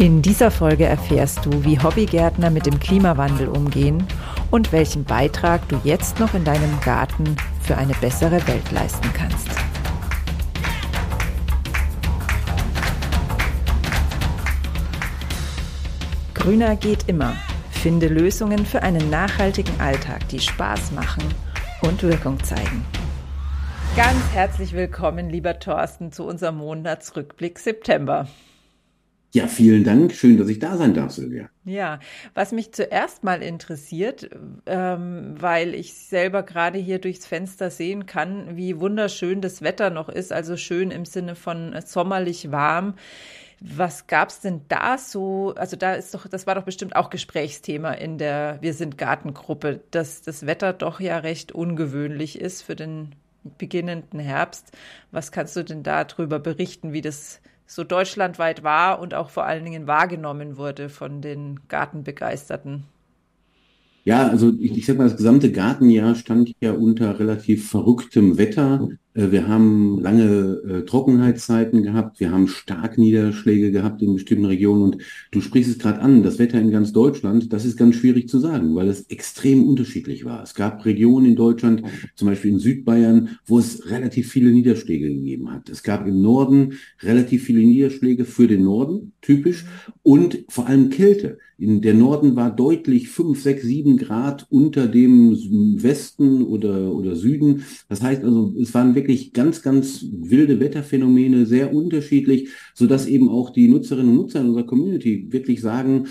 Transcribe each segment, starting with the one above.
In dieser Folge erfährst du, wie Hobbygärtner mit dem Klimawandel umgehen und welchen Beitrag du jetzt noch in deinem Garten für eine bessere Welt leisten kannst. Grüner geht immer. Finde Lösungen für einen nachhaltigen Alltag, die Spaß machen und Wirkung zeigen. Ganz herzlich willkommen, lieber Thorsten, zu unserem Monatsrückblick September. Ja, vielen Dank. Schön, dass ich da sein darf, Silvia. Ja, was mich zuerst mal interessiert, ähm, weil ich selber gerade hier durchs Fenster sehen kann, wie wunderschön das Wetter noch ist, also schön im Sinne von sommerlich warm. Was gab's denn da so? Also da ist doch, das war doch bestimmt auch Gesprächsthema in der Wir sind Gartengruppe, dass das Wetter doch ja recht ungewöhnlich ist für den beginnenden Herbst. Was kannst du denn da drüber berichten, wie das so deutschlandweit war und auch vor allen Dingen wahrgenommen wurde von den Gartenbegeisterten. Ja, also ich, ich sag mal, das gesamte Gartenjahr stand ja unter relativ verrücktem Wetter. Äh, wir haben lange äh, Trockenheitszeiten gehabt, wir haben Starkniederschläge gehabt in bestimmten Regionen und du sprichst es gerade an, das Wetter in ganz Deutschland, das ist ganz schwierig zu sagen, weil es extrem unterschiedlich war. Es gab Regionen in Deutschland, zum Beispiel in Südbayern, wo es relativ viele Niederschläge gegeben hat. Es gab im Norden relativ viele Niederschläge für den Norden, typisch, und vor allem Kälte. In der Norden war deutlich fünf, sechs, sieben Grad unter dem Westen oder, oder Süden. Das heißt also, es waren wirklich ganz, ganz wilde Wetterphänomene, sehr unterschiedlich, sodass eben auch die Nutzerinnen und Nutzer in unserer Community wirklich sagen,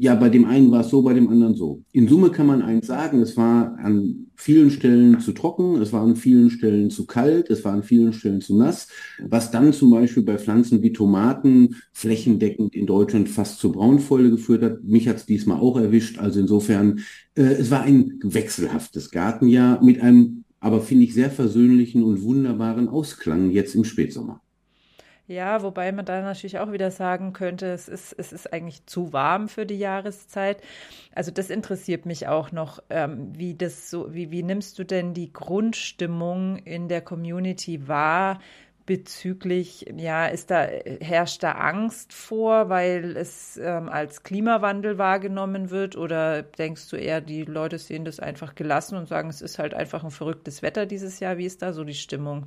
ja, bei dem einen war es so, bei dem anderen so. In Summe kann man eins sagen, es war an vielen Stellen zu trocken, es war an vielen Stellen zu kalt, es war an vielen Stellen zu nass, was dann zum Beispiel bei Pflanzen wie Tomaten flächendeckend in Deutschland fast zur Braunfäule geführt hat. Mich hat es diesmal auch erwischt. Also insofern, äh, es war ein wechselhaftes Gartenjahr mit einem aber finde ich sehr versöhnlichen und wunderbaren Ausklang jetzt im Spätsommer. Ja, wobei man da natürlich auch wieder sagen könnte, es ist, es ist eigentlich zu warm für die Jahreszeit. Also das interessiert mich auch noch, ähm, wie das so, wie, wie nimmst du denn die Grundstimmung in der Community wahr bezüglich, ja, ist da, herrscht da Angst vor, weil es ähm, als Klimawandel wahrgenommen wird? Oder denkst du eher, die Leute sehen das einfach gelassen und sagen, es ist halt einfach ein verrücktes Wetter dieses Jahr? Wie ist da so die Stimmung?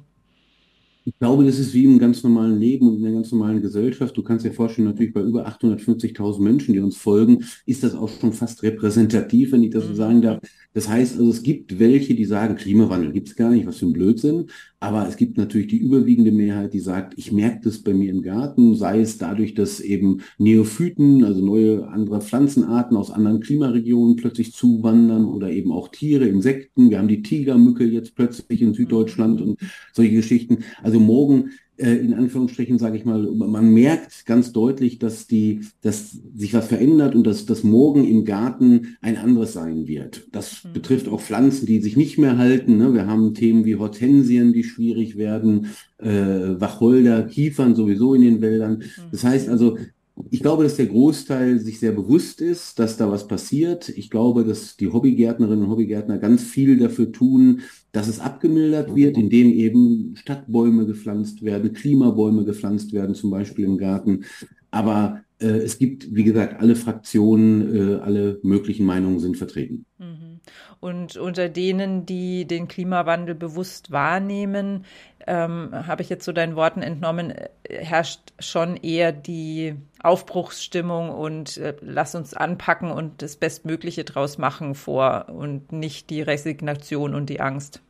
Ich glaube, das ist wie im ganz normalen Leben und in der ganz normalen Gesellschaft. Du kannst dir vorstellen, natürlich bei über 850.000 Menschen, die uns folgen, ist das auch schon fast repräsentativ, wenn ich das so mhm. sagen darf. Das heißt also, es gibt welche, die sagen, Klimawandel gibt's gar nicht, was für ein Blödsinn. Aber es gibt natürlich die überwiegende Mehrheit, die sagt, ich merke das bei mir im Garten, sei es dadurch, dass eben Neophyten, also neue andere Pflanzenarten aus anderen Klimaregionen plötzlich zuwandern oder eben auch Tiere, Insekten. Wir haben die Tigermücke jetzt plötzlich in Süddeutschland und solche Geschichten. Also morgen äh, in Anführungsstrichen, sage ich mal, man merkt ganz deutlich, dass die, dass sich was verändert und dass das Morgen im Garten ein anderes sein wird. Das mhm. betrifft auch Pflanzen, die sich nicht mehr halten. Ne? Wir haben Themen wie Hortensien, die schwierig werden, äh, Wacholder, Kiefern sowieso in den Wäldern. Mhm. Das heißt also, ich glaube, dass der Großteil sich sehr bewusst ist, dass da was passiert. Ich glaube, dass die Hobbygärtnerinnen und Hobbygärtner ganz viel dafür tun, dass es abgemildert wird, indem eben Stadtbäume gepflanzt werden, Klimabäume gepflanzt werden, zum Beispiel im Garten. Aber äh, es gibt, wie gesagt, alle Fraktionen, äh, alle möglichen Meinungen sind vertreten. Mhm. Und unter denen, die den Klimawandel bewusst wahrnehmen, ähm, habe ich jetzt so deinen Worten entnommen, äh, herrscht schon eher die Aufbruchsstimmung und äh, lass uns anpacken und das Bestmögliche draus machen vor und nicht die Resignation und die Angst.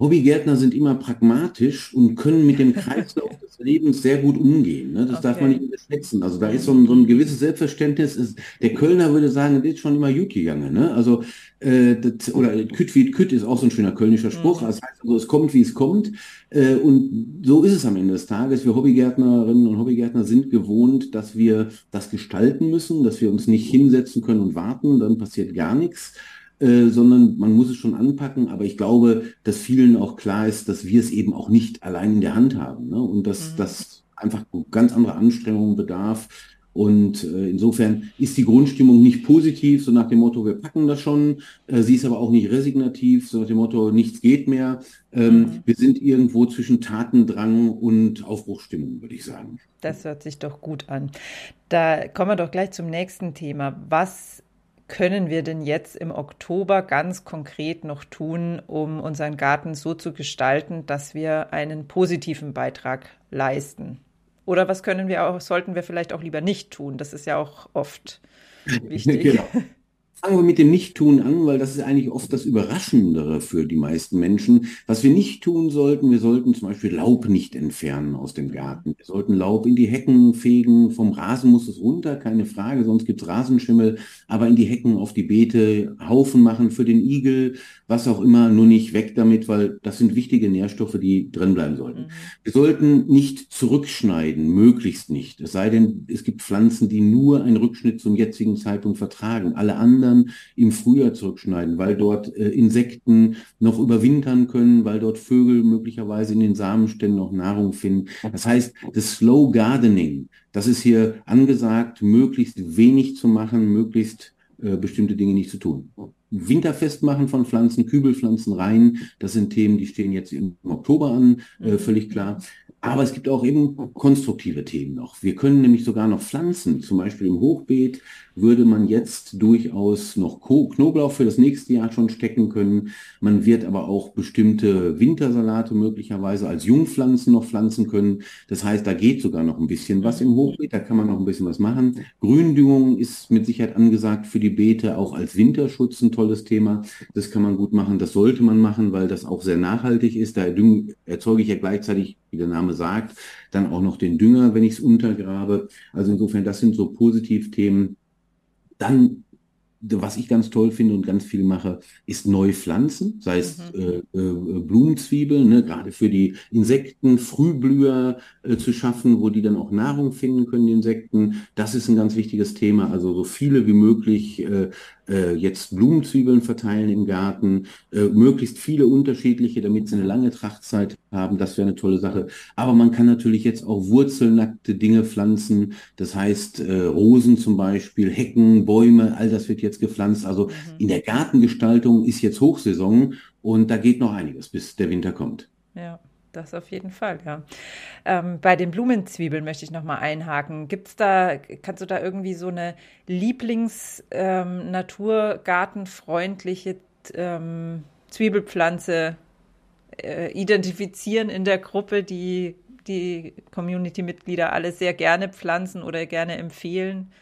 Hobbygärtner sind immer pragmatisch und können mit dem Kreislauf des Lebens sehr gut umgehen. Ne? Das okay. darf man nicht unterschätzen. Also da ist so ein, so ein gewisses Selbstverständnis. Ist, der Kölner würde sagen, das ist schon immer gut gegangen. Ne? Also äh, das, oder kütt wie kütt ist auch so ein schöner kölnischer Spruch. Mhm. Das heißt also, es kommt, wie es kommt. Äh, und so ist es am Ende des Tages. Wir Hobbygärtnerinnen und Hobbygärtner sind gewohnt, dass wir das gestalten müssen, dass wir uns nicht hinsetzen können und warten, dann passiert gar nichts äh, sondern man muss es schon anpacken. Aber ich glaube, dass vielen auch klar ist, dass wir es eben auch nicht allein in der Hand haben ne? und dass mhm. das einfach ganz andere Anstrengungen bedarf. Und äh, insofern ist die Grundstimmung nicht positiv, so nach dem Motto, wir packen das schon. Äh, sie ist aber auch nicht resignativ, so nach dem Motto, nichts geht mehr. Ähm, mhm. Wir sind irgendwo zwischen Tatendrang und Aufbruchstimmung, würde ich sagen. Das hört sich doch gut an. Da kommen wir doch gleich zum nächsten Thema. Was können wir denn jetzt im Oktober ganz konkret noch tun, um unseren Garten so zu gestalten, dass wir einen positiven Beitrag leisten? Oder was können wir auch, sollten wir vielleicht auch lieber nicht tun? Das ist ja auch oft wichtig. Genau. Fangen wir mit dem Nicht-Tun an, weil das ist eigentlich oft das Überraschendere für die meisten Menschen. Was wir nicht tun sollten, wir sollten zum Beispiel Laub nicht entfernen aus dem Garten. Wir sollten Laub in die Hecken fegen. Vom Rasen muss es runter, keine Frage, sonst gibt es Rasenschimmel. Aber in die Hecken, auf die Beete, Haufen machen für den Igel, was auch immer, nur nicht weg damit, weil das sind wichtige Nährstoffe, die drin bleiben sollten. Mhm. Wir sollten nicht zurückschneiden, möglichst nicht. Es sei denn, es gibt Pflanzen, die nur einen Rückschnitt zum jetzigen Zeitpunkt vertragen. Alle anderen Ländern im Frühjahr zurückschneiden, weil dort äh, Insekten noch überwintern können, weil dort Vögel möglicherweise in den Samenständen noch Nahrung finden. Das heißt, das Slow Gardening, das ist hier angesagt, möglichst wenig zu machen, möglichst äh, bestimmte Dinge nicht zu tun. Winterfest machen von Pflanzen, Kübelpflanzen rein, das sind Themen, die stehen jetzt im Oktober an, äh, völlig klar. Aber es gibt auch eben konstruktive Themen noch. Wir können nämlich sogar noch pflanzen. Zum Beispiel im Hochbeet würde man jetzt durchaus noch Knoblauch für das nächste Jahr schon stecken können. Man wird aber auch bestimmte Wintersalate möglicherweise als Jungpflanzen noch pflanzen können. Das heißt, da geht sogar noch ein bisschen was im Hochbeet. Da kann man noch ein bisschen was machen. Gründüngung ist mit Sicherheit angesagt für die Beete, auch als Winterschutz ein tolles Thema. Das kann man gut machen. Das sollte man machen, weil das auch sehr nachhaltig ist. Da erzeuge ich ja gleichzeitig wie der Name sagt, dann auch noch den Dünger, wenn ich es untergrabe. Also insofern, das sind so Positivthemen. Dann was ich ganz toll finde und ganz viel mache, ist neu pflanzen, sei es mhm. äh, äh, Blumenzwiebeln, ne, gerade für die Insekten, Frühblüher äh, zu schaffen, wo die dann auch Nahrung finden können, die Insekten. Das ist ein ganz wichtiges Thema. Also so viele wie möglich äh, jetzt Blumenzwiebeln verteilen im Garten, äh, möglichst viele unterschiedliche, damit sie eine lange Trachtzeit haben. Das wäre eine tolle Sache. Aber man kann natürlich jetzt auch wurzelnackte Dinge pflanzen. Das heißt äh, Rosen zum Beispiel, Hecken, Bäume, all das wird jetzt gepflanzt. Also mhm. in der Gartengestaltung ist jetzt Hochsaison und da geht noch einiges, bis der Winter kommt. Ja. Das auf jeden Fall, ja. Ähm, bei den Blumenzwiebeln möchte ich nochmal einhaken. Gibt es da, kannst du da irgendwie so eine Lieblings-naturgartenfreundliche ähm, ähm, Zwiebelpflanze äh, identifizieren in der Gruppe, die die Community-Mitglieder alle sehr gerne pflanzen oder gerne empfehlen?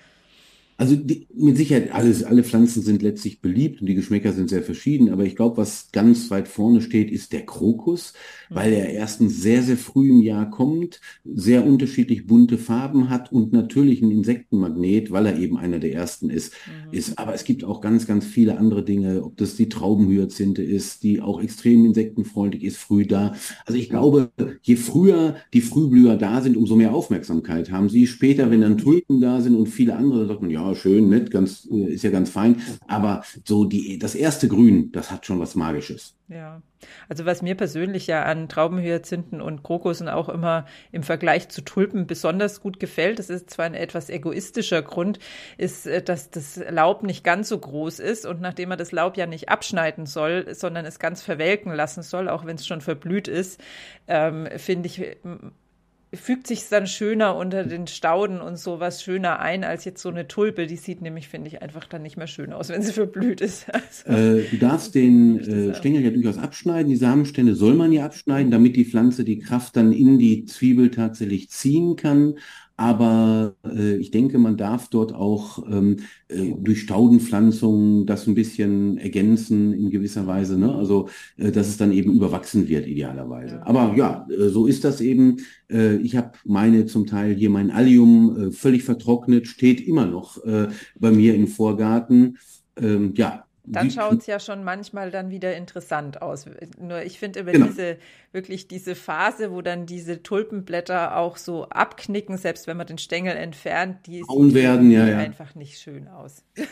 Also die, mit Sicherheit, alles, alle Pflanzen sind letztlich beliebt und die Geschmäcker sind sehr verschieden, aber ich glaube, was ganz weit vorne steht, ist der Krokus, mhm. weil er erstens sehr, sehr früh im Jahr kommt, sehr unterschiedlich bunte Farben hat und natürlich ein Insektenmagnet, weil er eben einer der ersten ist. Mhm. ist. Aber es gibt auch ganz, ganz viele andere Dinge, ob das die Traubenhyazinthe ist, die auch extrem insektenfreundlich ist, früh da. Also ich glaube, je früher die Frühblüher da sind, umso mehr Aufmerksamkeit haben sie. Später, wenn dann Tulpen da sind und viele andere, sagt man, ja, schön, nett, ganz, äh, ist ja ganz fein. Aber so die, das erste Grün, das hat schon was Magisches. Ja, also was mir persönlich ja an Traubenhyazinthen und Krokussen auch immer im Vergleich zu Tulpen besonders gut gefällt, das ist zwar ein etwas egoistischer Grund, ist, äh, dass das Laub nicht ganz so groß ist und nachdem man das Laub ja nicht abschneiden soll, sondern es ganz verwelken lassen soll, auch wenn es schon verblüht ist, ähm, finde ich fügt sich dann schöner unter den Stauden und sowas schöner ein als jetzt so eine Tulpe. Die sieht nämlich, finde ich, einfach dann nicht mehr schön aus, wenn sie verblüht ist. Also, äh, du darfst den äh, Stängel ja durchaus abschneiden. Die Samenstände soll man ja abschneiden, damit die Pflanze die Kraft dann in die Zwiebel tatsächlich ziehen kann. Aber äh, ich denke, man darf dort auch ähm, äh, durch Staudenpflanzungen das ein bisschen ergänzen in gewisser Weise. Ne? Also, äh, dass es dann eben überwachsen wird, idealerweise. Ja. Aber ja, äh, so ist das eben. Äh, ich habe meine zum Teil hier mein Allium äh, völlig vertrocknet, steht immer noch äh, bei mir im Vorgarten. Ähm, ja, dann schaut es ja schon manchmal dann wieder interessant aus. Nur ich finde immer genau. diese, wirklich diese Phase, wo dann diese Tulpenblätter auch so abknicken, selbst wenn man den Stängel entfernt, die sieht werden, ja, ja. einfach nicht schön aus.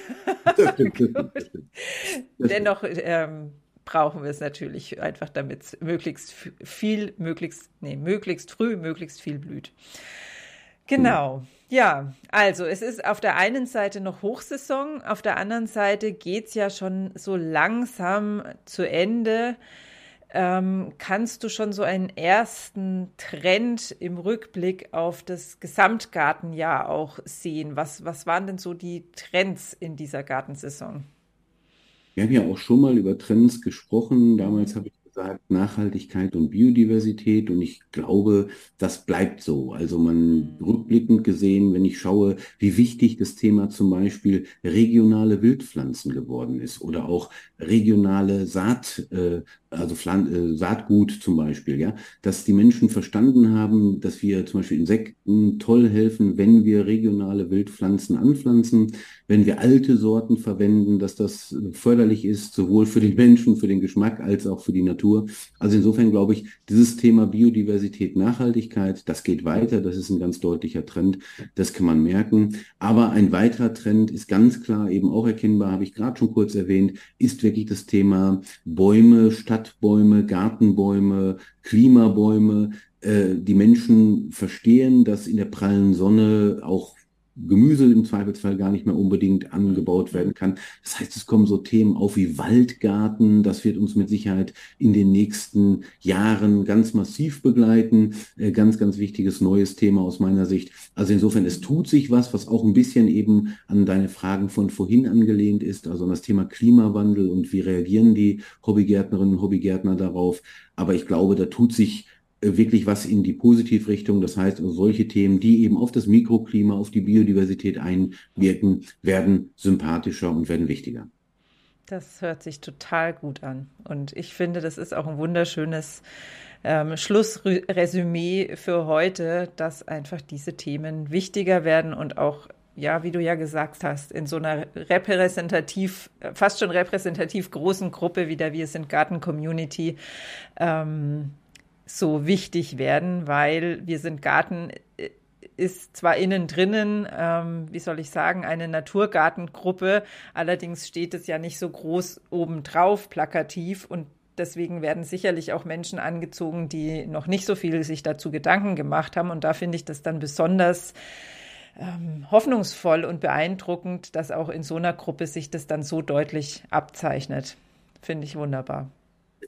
Dennoch ähm, brauchen wir es natürlich einfach, damit es möglichst viel, möglichst, nee, möglichst früh, möglichst viel blüht. Genau. Ja, also es ist auf der einen Seite noch Hochsaison, auf der anderen Seite geht's ja schon so langsam zu Ende. Ähm, kannst du schon so einen ersten Trend im Rückblick auf das Gesamtgartenjahr auch sehen? Was, was waren denn so die Trends in dieser Gartensaison? Wir haben ja auch schon mal über Trends gesprochen. Damals habe ich gesagt, Nachhaltigkeit und Biodiversität. Und ich glaube, das bleibt so. Also man rückblickend gesehen, wenn ich schaue, wie wichtig das Thema zum Beispiel regionale Wildpflanzen geworden ist oder auch regionale Saat, äh, also Pflan äh, Saatgut zum Beispiel, ja, dass die Menschen verstanden haben, dass wir zum Beispiel Insekten toll helfen, wenn wir regionale Wildpflanzen anpflanzen, wenn wir alte Sorten verwenden, dass das förderlich ist, sowohl für den Menschen, für den Geschmack als auch für die Natur. Also insofern glaube ich, dieses Thema Biodiversität, Nachhaltigkeit, das geht weiter, das ist ein ganz deutlicher Trend, das kann man merken. Aber ein weiterer Trend ist ganz klar eben auch erkennbar, habe ich gerade schon kurz erwähnt, ist wirklich das Thema Bäume, Stadtbäume, Gartenbäume, Klimabäume. Äh, die Menschen verstehen, dass in der prallen Sonne auch Gemüse im Zweifelsfall gar nicht mehr unbedingt angebaut werden kann. Das heißt, es kommen so Themen auf wie Waldgarten. Das wird uns mit Sicherheit in den nächsten Jahren ganz massiv begleiten. Äh, ganz, ganz wichtiges neues Thema aus meiner Sicht. Also insofern, es tut sich was, was auch ein bisschen eben an deine Fragen von vorhin angelehnt ist, also an das Thema Klimawandel und wie reagieren die Hobbygärtnerinnen und Hobbygärtner darauf. Aber ich glaube, da tut sich wirklich was in die Positivrichtung. Das heißt, also solche Themen, die eben auf das Mikroklima, auf die Biodiversität einwirken, werden sympathischer und werden wichtiger. Das hört sich total gut an. Und ich finde, das ist auch ein wunderschönes ähm, Schlussresümee für heute, dass einfach diese Themen wichtiger werden und auch ja, wie du ja gesagt hast, in so einer repräsentativ, fast schon repräsentativ großen Gruppe wie der Wir sind Garten Community ähm, so wichtig werden, weil wir sind Garten äh, ist zwar innen drinnen, ähm, wie soll ich sagen, eine Naturgartengruppe, allerdings steht es ja nicht so groß obendrauf, plakativ und deswegen werden sicherlich auch Menschen angezogen, die noch nicht so viel sich dazu Gedanken gemacht haben und da finde ich das dann besonders ähm, hoffnungsvoll und beeindruckend, dass auch in so einer Gruppe sich das dann so deutlich abzeichnet. Finde ich wunderbar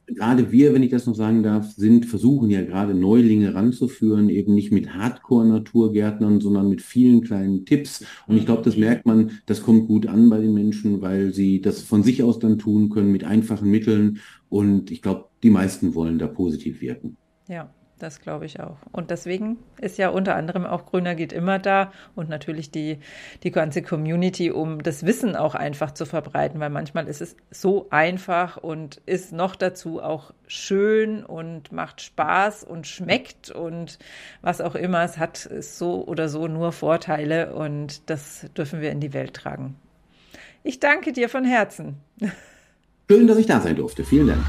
gerade wir, wenn ich das noch sagen darf, sind, versuchen ja gerade Neulinge ranzuführen, eben nicht mit Hardcore-Naturgärtnern, sondern mit vielen kleinen Tipps. Und ich glaube, das mhm. merkt man, das kommt gut an bei den Menschen, weil sie das von sich aus dann tun können mit einfachen Mitteln. Und ich glaube, die meisten wollen da positiv wirken. Ja. Das glaube ich auch. Und deswegen ist ja unter anderem auch Grüner geht immer da und natürlich die, die ganze Community, um das Wissen auch einfach zu verbreiten, weil manchmal ist es so einfach und ist noch dazu auch schön und macht Spaß und schmeckt und was auch immer. Es hat so oder so nur Vorteile und das dürfen wir in die Welt tragen. Ich danke dir von Herzen. Schön, dass ich da sein durfte. Vielen Dank.